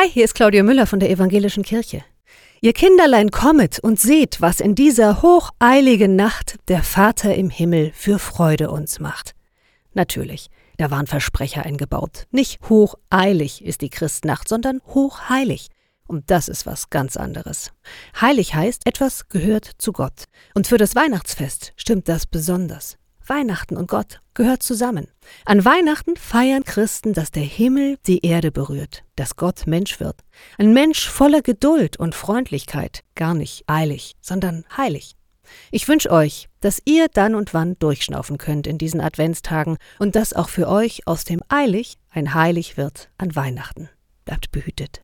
Hi, hier ist Claudia Müller von der Evangelischen Kirche. Ihr Kinderlein kommet und seht, was in dieser hocheiligen Nacht der Vater im Himmel für Freude uns macht. Natürlich, da waren Versprecher eingebaut. Nicht hocheilig ist die Christnacht, sondern hochheilig. Und das ist was ganz anderes. Heilig heißt, etwas gehört zu Gott. Und für das Weihnachtsfest stimmt das besonders. Weihnachten und Gott gehört zusammen. An Weihnachten feiern Christen, dass der Himmel die Erde berührt, dass Gott Mensch wird. Ein Mensch voller Geduld und Freundlichkeit, gar nicht eilig, sondern heilig. Ich wünsche euch, dass ihr dann und wann durchschnaufen könnt in diesen Adventstagen und dass auch für euch aus dem eilig ein heilig wird an Weihnachten. Bleibt behütet.